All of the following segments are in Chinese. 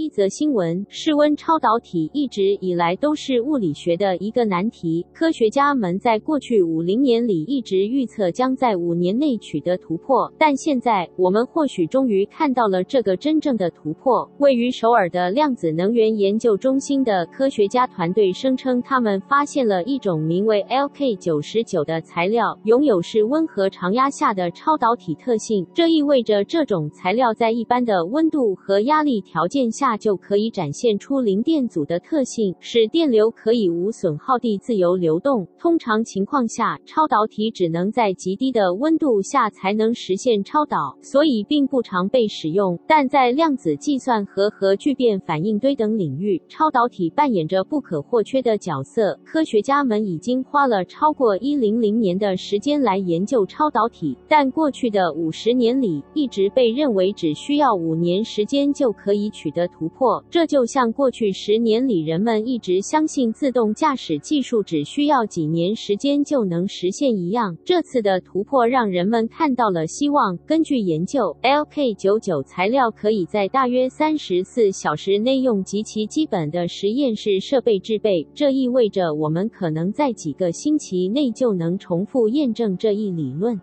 一则新闻：室温超导体一直以来都是物理学的一个难题。科学家们在过去五零年里一直预测将在五年内取得突破，但现在我们或许终于看到了这个真正的突破。位于首尔的量子能源研究中心的科学家团队声称，他们发现了一种名为 LK99 的材料，拥有室温和常压下的超导体特性。这意味着这种材料在一般的温度和压力条件下。就可以展现出零电阻的特性，使电流可以无损耗地自由流动。通常情况下，超导体只能在极低的温度下才能实现超导，所以并不常被使用。但在量子计算和核聚变反应堆等领域，超导体扮演着不可或缺的角色。科学家们已经花了超过一零零年的时间来研究超导体，但过去的五十年里，一直被认为只需要五年时间就可以取得突破，这就像过去十年里人们一直相信自动驾驶技术只需要几年时间就能实现一样。这次的突破让人们看到了希望。根据研究，LK99 材料可以在大约三十四小时内用极其基本的实验室设备制备，这意味着我们可能在几个星期内就能重复验证这一理论。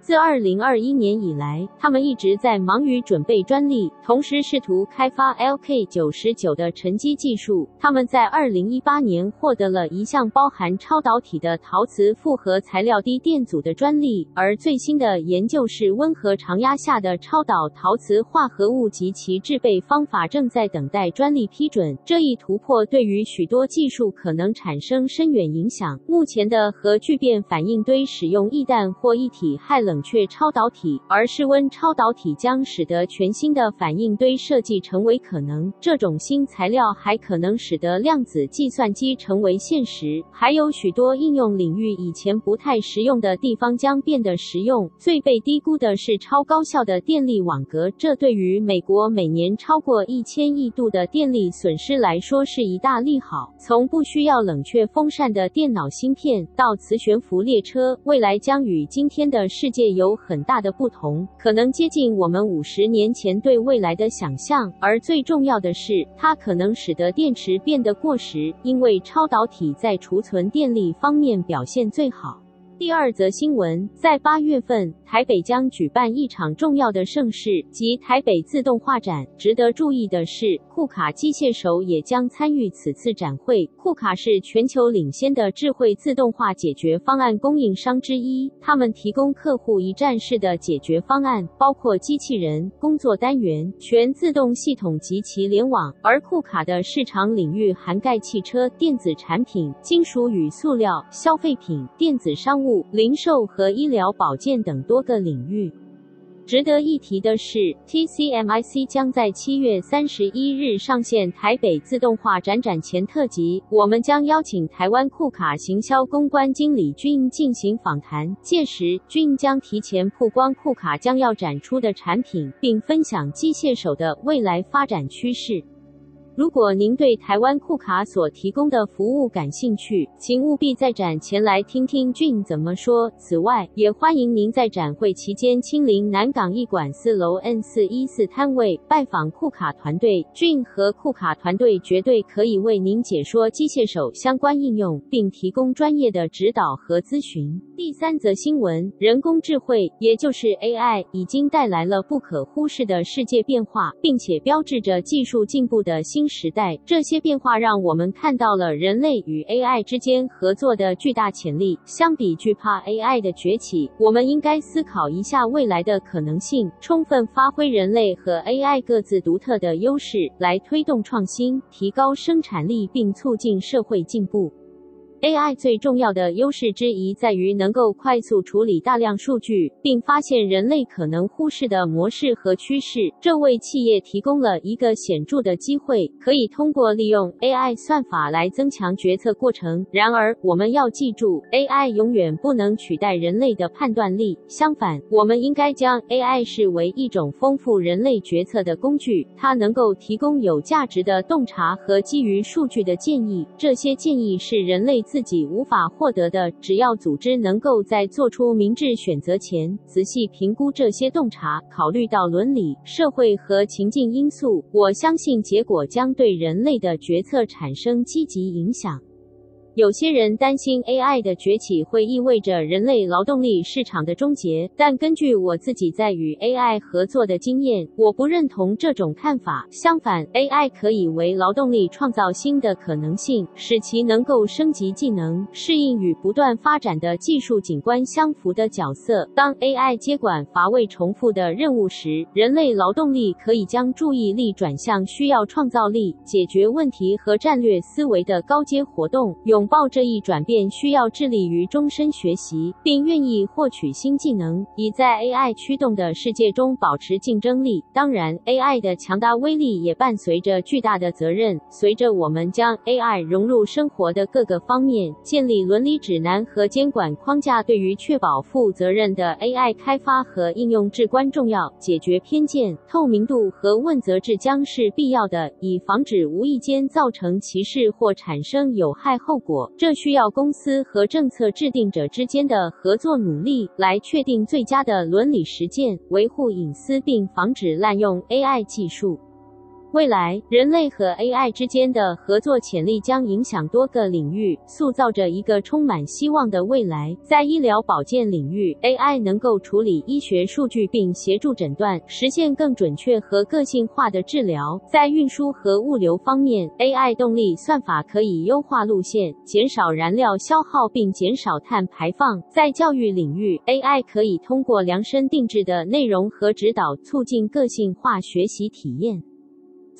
自2021年以来，他们一直在忙于准备专利，同时试图开发 LK99 的沉积技术。他们在2018年获得了一项包含超导体的陶瓷复合材料低电阻的专利，而最新的研究是温和常压下的超导陶瓷化合物及其制备方法正在等待专利批准。这一突破对于许多技术可能产生深远影响。目前的核聚变反应堆使用液氮或液体氦冷却超导体，而室温超导体将使得全新的反应堆设计成为可能。这种新材料还可能使得量子计算机成为现实，还有许多应用领域以前不太实用的地方将变得实用。最被低估的是超高效的电力网格，这对于美国每年超过一千亿度的电力损失来说是一大利好。从不需要冷却风扇的电脑芯片到磁悬浮列车，未来将与今天的世界。有很大的不同，可能接近我们五十年前对未来的想象。而最重要的是，它可能使得电池变得过时，因为超导体在储存电力方面表现最好。第二则新闻，在八月份，台北将举办一场重要的盛事，即台北自动化展。值得注意的是，库卡机械手也将参与此次展会。库卡是全球领先的智慧自动化解决方案供应商之一，他们提供客户一站式的解决方案，包括机器人、工作单元、全自动系统及其联网。而库卡的市场领域涵盖汽车、电子产品、金属与塑料、消费品、电子商务。零售和医疗保健等多个领域。值得一提的是，TCMIC 将在七月三十一日上线台北自动化展展前特辑。我们将邀请台湾库卡行销公关经理君进行访谈，届时君将提前曝光库卡将要展出的产品，并分享机械手的未来发展趋势。如果您对台湾库卡所提供的服务感兴趣，请务必在展前来听听俊怎么说。此外，也欢迎您在展会期间亲临南港一馆四楼 N 四一四摊位拜访库卡团队。俊和库卡团队绝对可以为您解说机械手相关应用，并提供专业的指导和咨询。第三则新闻：人工智慧，也就是 AI，已经带来了不可忽视的世界变化，并且标志着技术进步的新时代，这些变化让我们看到了人类与 AI 之间合作的巨大潜力。相比惧怕 AI 的崛起，我们应该思考一下未来的可能性，充分发挥人类和 AI 各自独特的优势，来推动创新，提高生产力，并促进社会进步。AI 最重要的优势之一在于能够快速处理大量数据，并发现人类可能忽视的模式和趋势。这为企业提供了一个显著的机会，可以通过利用 AI 算法来增强决策过程。然而，我们要记住，AI 永远不能取代人类的判断力。相反，我们应该将 AI 视为一种丰富人类决策的工具，它能够提供有价值的洞察和基于数据的建议。这些建议是人类自己无法获得的。只要组织能够在做出明智选择前，仔细评估这些洞察，考虑到伦理、社会和情境因素，我相信结果将对人类的决策产生积极影响。有些人担心 AI 的崛起会意味着人类劳动力市场的终结，但根据我自己在与 AI 合作的经验，我不认同这种看法。相反，AI 可以为劳动力创造新的可能性，使其能够升级技能，适应与不断发展的技术景观相符的角色。当 AI 接管乏味重复的任务时，人类劳动力可以将注意力转向需要创造力、解决问题和战略思维的高阶活动。拥抱这一转变，需要致力于终身学习，并愿意获取新技能，以在 AI 驱动的世界中保持竞争力。当然，AI 的强大威力也伴随着巨大的责任。随着我们将 AI 融入生活的各个方面，建立伦理指南和监管框架，对于确保负责任的 AI 开发和应用至关重要。解决偏见、透明度和问责制将是必要的，以防止无意间造成歧视或产生有害后果果。这需要公司和政策制定者之间的合作努力，来确定最佳的伦理实践，维护隐私并防止滥用 AI 技术。未来，人类和 AI 之间的合作潜力将影响多个领域，塑造着一个充满希望的未来。在医疗保健领域，AI 能够处理医学数据并协助诊断，实现更准确和个性化的治疗。在运输和物流方面，AI 动力算法可以优化路线，减少燃料消耗并减少碳排放。在教育领域，AI 可以通过量身定制的内容和指导，促进个性化学习体验。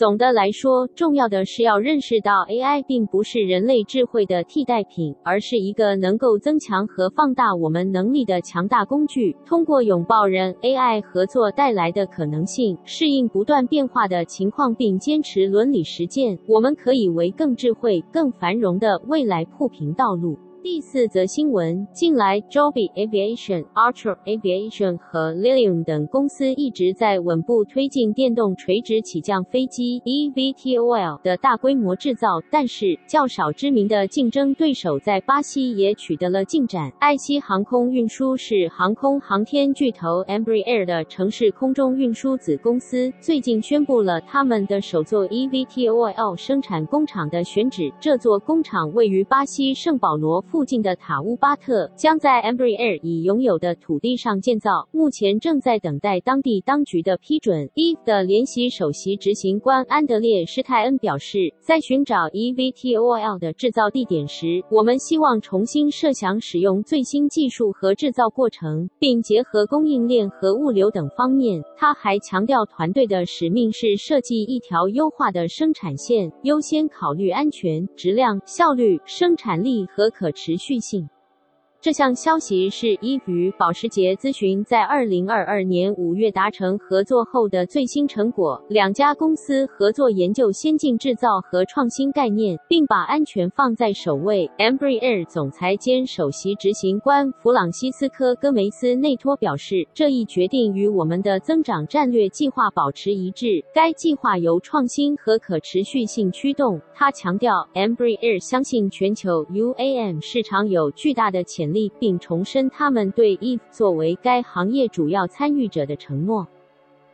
总的来说，重要的是要认识到，AI 并不是人类智慧的替代品，而是一个能够增强和放大我们能力的强大工具。通过拥抱人 AI 合作带来的可能性，适应不断变化的情况，并坚持伦理实践，我们可以为更智慧、更繁荣的未来铺平道路。第四则新闻：近来，Joby Aviation、Archer Aviation 和 Lilium 等公司一直在稳步推进电动垂直起降飞机 （eVTOL） 的大规模制造，但是较少知名的竞争对手在巴西也取得了进展。爱希航空运输是航空航天巨头 Embraer 的城市空中运输子公司，最近宣布了他们的首座 eVTOL 生产工厂的选址。这座工厂位于巴西圣保罗。附近的塔乌巴特将在 Embraer 已拥有的土地上建造，目前正在等待当地当局的批准。Eve 的联席首席执行官安德烈施泰恩表示，在寻找 eVTOL 的制造地点时，我们希望重新设想使用最新技术和制造过程，并结合供应链和物流等方面。他还强调，团队的使命是设计一条优化的生产线，优先考虑安全、质量、效率、生产力和可持续性。这项消息是 Eve 与保时捷咨询在二零二二年五月达成合作后的最新成果。两家公司合作研究先进制造和创新概念，并把安全放在首位。Embraer 总裁兼首席执行官弗朗西斯科·戈梅斯内托表示：“这一决定与我们的增长战略计划保持一致。该计划由创新和可持续性驱动。”他强调，Embraer 相信全球 UAM 市场有巨大的潜力。并重申他们对 Eve 作为该行业主要参与者的承诺。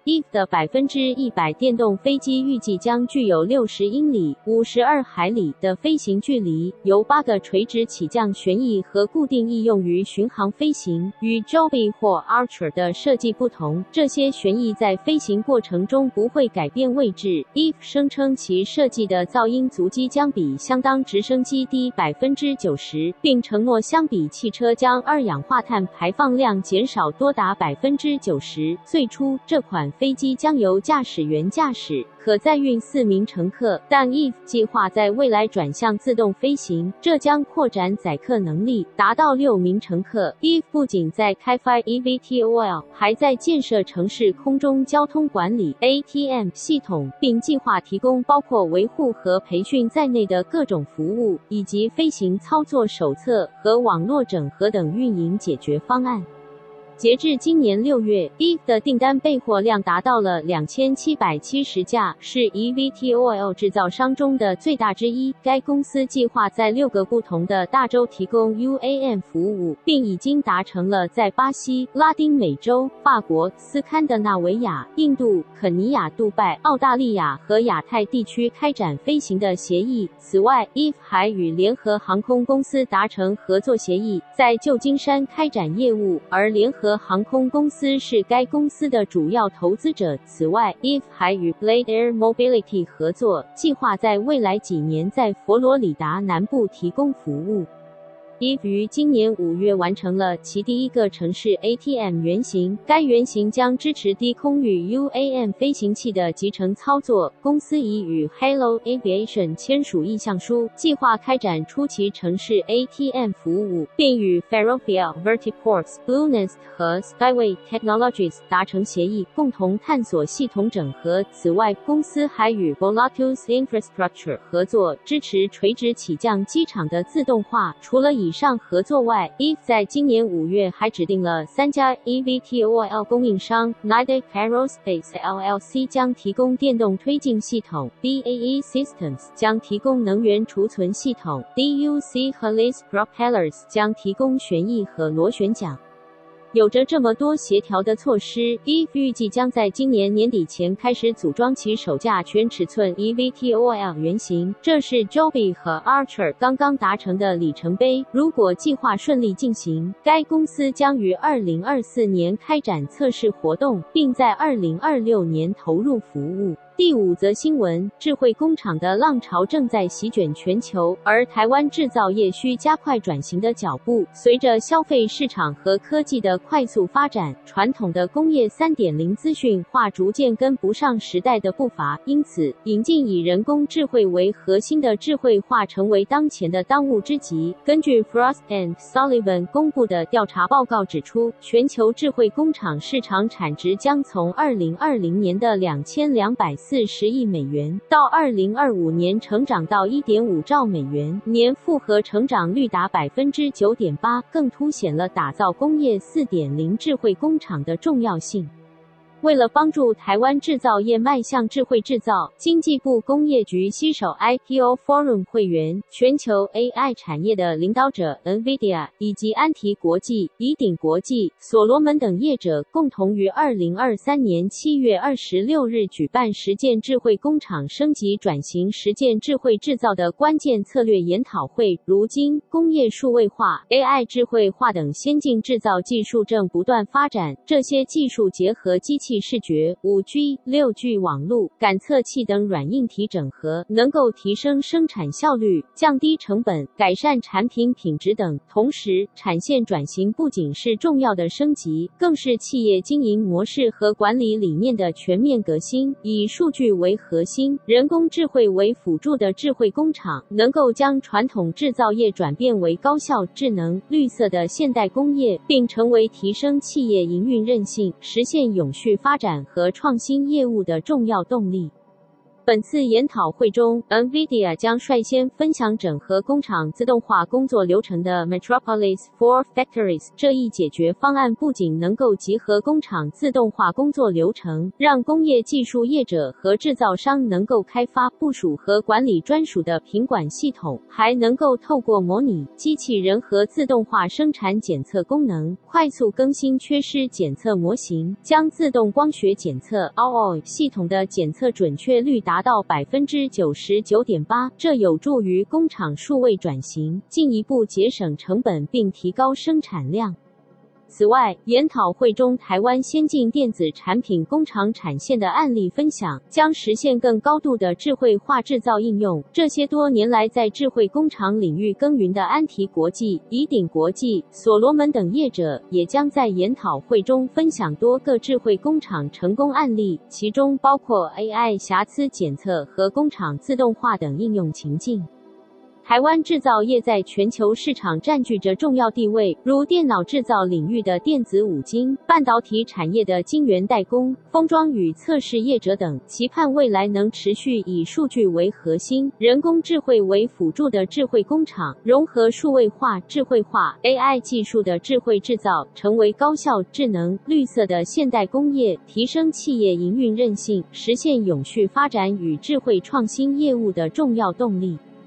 Eve 的百分之一百电动飞机预计将具有六十英里（五十二海里）的飞行距离，由八个垂直起降旋翼和固定翼用于巡航飞行。与 Joby 或 Archer 的设计不同，这些旋翼在飞行过程中不会改变位置。Eve 声称其设计的噪音足迹将比相当直升机低百分之九十，并承诺相比汽车将二氧化碳排放量减少多达百分之九十。最初，这款飞机将由驾驶员驾驶，可载运四名乘客。但 Eve 计划在未来转向自动飞行，这将扩展载客能力，达到六名乘客。Eve 不仅在开发 eVTOL，还在建设城市空中交通管理 ATM 系统，并计划提供包括维护和培训在内的各种服务，以及飞行操作手册和网络整合等运营解决方案。截至今年六月 e 的订单备货量达到了两千七百七十架，是 eVTOL 制造商中的最大之一。该公司计划在六个不同的大洲提供 UAM 服务，并已经达成了在巴西、拉丁美洲、法国、斯堪的纳维亚、印度、肯尼亚、杜拜、澳大利亚和亚太地区开展飞行的协议。此外，Eve 还与联合航空公司达成合作协议，在旧金山开展业务，而联合和航空公司是该公司的主要投资者。此外，If 还与 Blade Air Mobility 合作，计划在未来几年在佛罗里达南部提供服务。Eve 于今年五月完成了其第一个城市 ATM 原型，该原型将支持低空与 UAM 飞行器的集成操作。公司已与 Halo Aviation 签署意向书，计划开展初期城市 ATM 服务，并与 Ferrovial、Vertiports、Bluenest 和 Skyway Technologies 达成协议，共同探索系统整合。此外，公司还与 Volatus Infrastructure 合作，支持垂直起降机场的自动化。除了以以上合作外，Eve 在今年五月还指定了三家 eVTOL 供应商，Nidec Aerospace LLC 将提供电动推进系统，BAE Systems 将提供能源储存系统，DUC 和 Helios Propellers 将提供旋翼和螺旋桨。有着这么多协调的措施，Eve 预计将在今年年底前开始组装其首架全尺寸 eVTOL 原型。这是 Joby 和 Archer 刚刚达成的里程碑。如果计划顺利进行，该公司将于2024年开展测试活动，并在2026年投入服务。第五则新闻：智慧工厂的浪潮正在席卷全球，而台湾制造业需加快转型的脚步。随着消费市场和科技的快速发展，传统的工业三点零资讯化逐渐跟不上时代的步伐。因此，引进以人工智慧为核心的智慧化成为当前的当务之急。根据 Frost and Sullivan 公布的调查报告指出，全球智慧工厂市场产值将从二零二零年的两千两百四十亿美元，到二零二五年成长到一点五兆美元，年复合成长率达百分之九点八，更凸显了打造工业四点零智慧工厂的重要性。为了帮助台湾制造业迈向智慧制造，经济部工业局携手 IPO Forum 会员、全球 AI 产业的领导者 NVIDIA 以及安提国际、宜鼎国际、所罗门等业者，共同于二零二三年七月二十六日举办实践智慧工厂升级转型、实践智慧制造的关键策略研讨会。如今，工业数位化、AI 智慧化等先进制造技术正不断发展，这些技术结合机器。视觉、五 G、六 G 网络、感测器等软硬体整合，能够提升生产效率、降低成本、改善产品品质等。同时，产线转型不仅是重要的升级，更是企业经营模式和管理理念的全面革新。以数据为核心、人工智慧为辅助的智慧工厂，能够将传统制造业转变为高效、智能、绿色的现代工业，并成为提升企业营运韧性、实现永续。发展和创新业务的重要动力。本次研讨会中，NVIDIA 将率先分享整合工厂自动化工作流程的 Metropolis for Factories 这一解决方案，不仅能够集合工厂自动化工作流程，让工业技术业者和制造商能够开发、部署和管理专属的品管系统，还能够透过模拟机器人和自动化生产检测功能，快速更新缺失检测模型，将自动光学检测 AOI 系统的检测准确率达。达到百分之九十九点八，这有助于工厂数位转型，进一步节省成本并提高生产量。此外，研讨会中台湾先进电子产品工厂产线的案例分享，将实现更高度的智慧化制造应用。这些多年来在智慧工厂领域耕耘的安提国际、以鼎国际、所罗门等业者，也将在研讨会中分享多个智慧工厂成功案例，其中包括 AI 瑕疵检测和工厂自动化等应用情境。台湾制造业在全球市场占据着重要地位，如电脑制造领域的电子五金、半导体产业的晶圆代工、封装与测试业者等。期盼未来能持续以数据为核心、人工智慧为辅助的智慧工厂，融合数位化、智慧化、AI 技术的智慧制造，成为高效、智能、绿色的现代工业，提升企业营运韧性，实现永续发展与智慧创新业务的重要动力。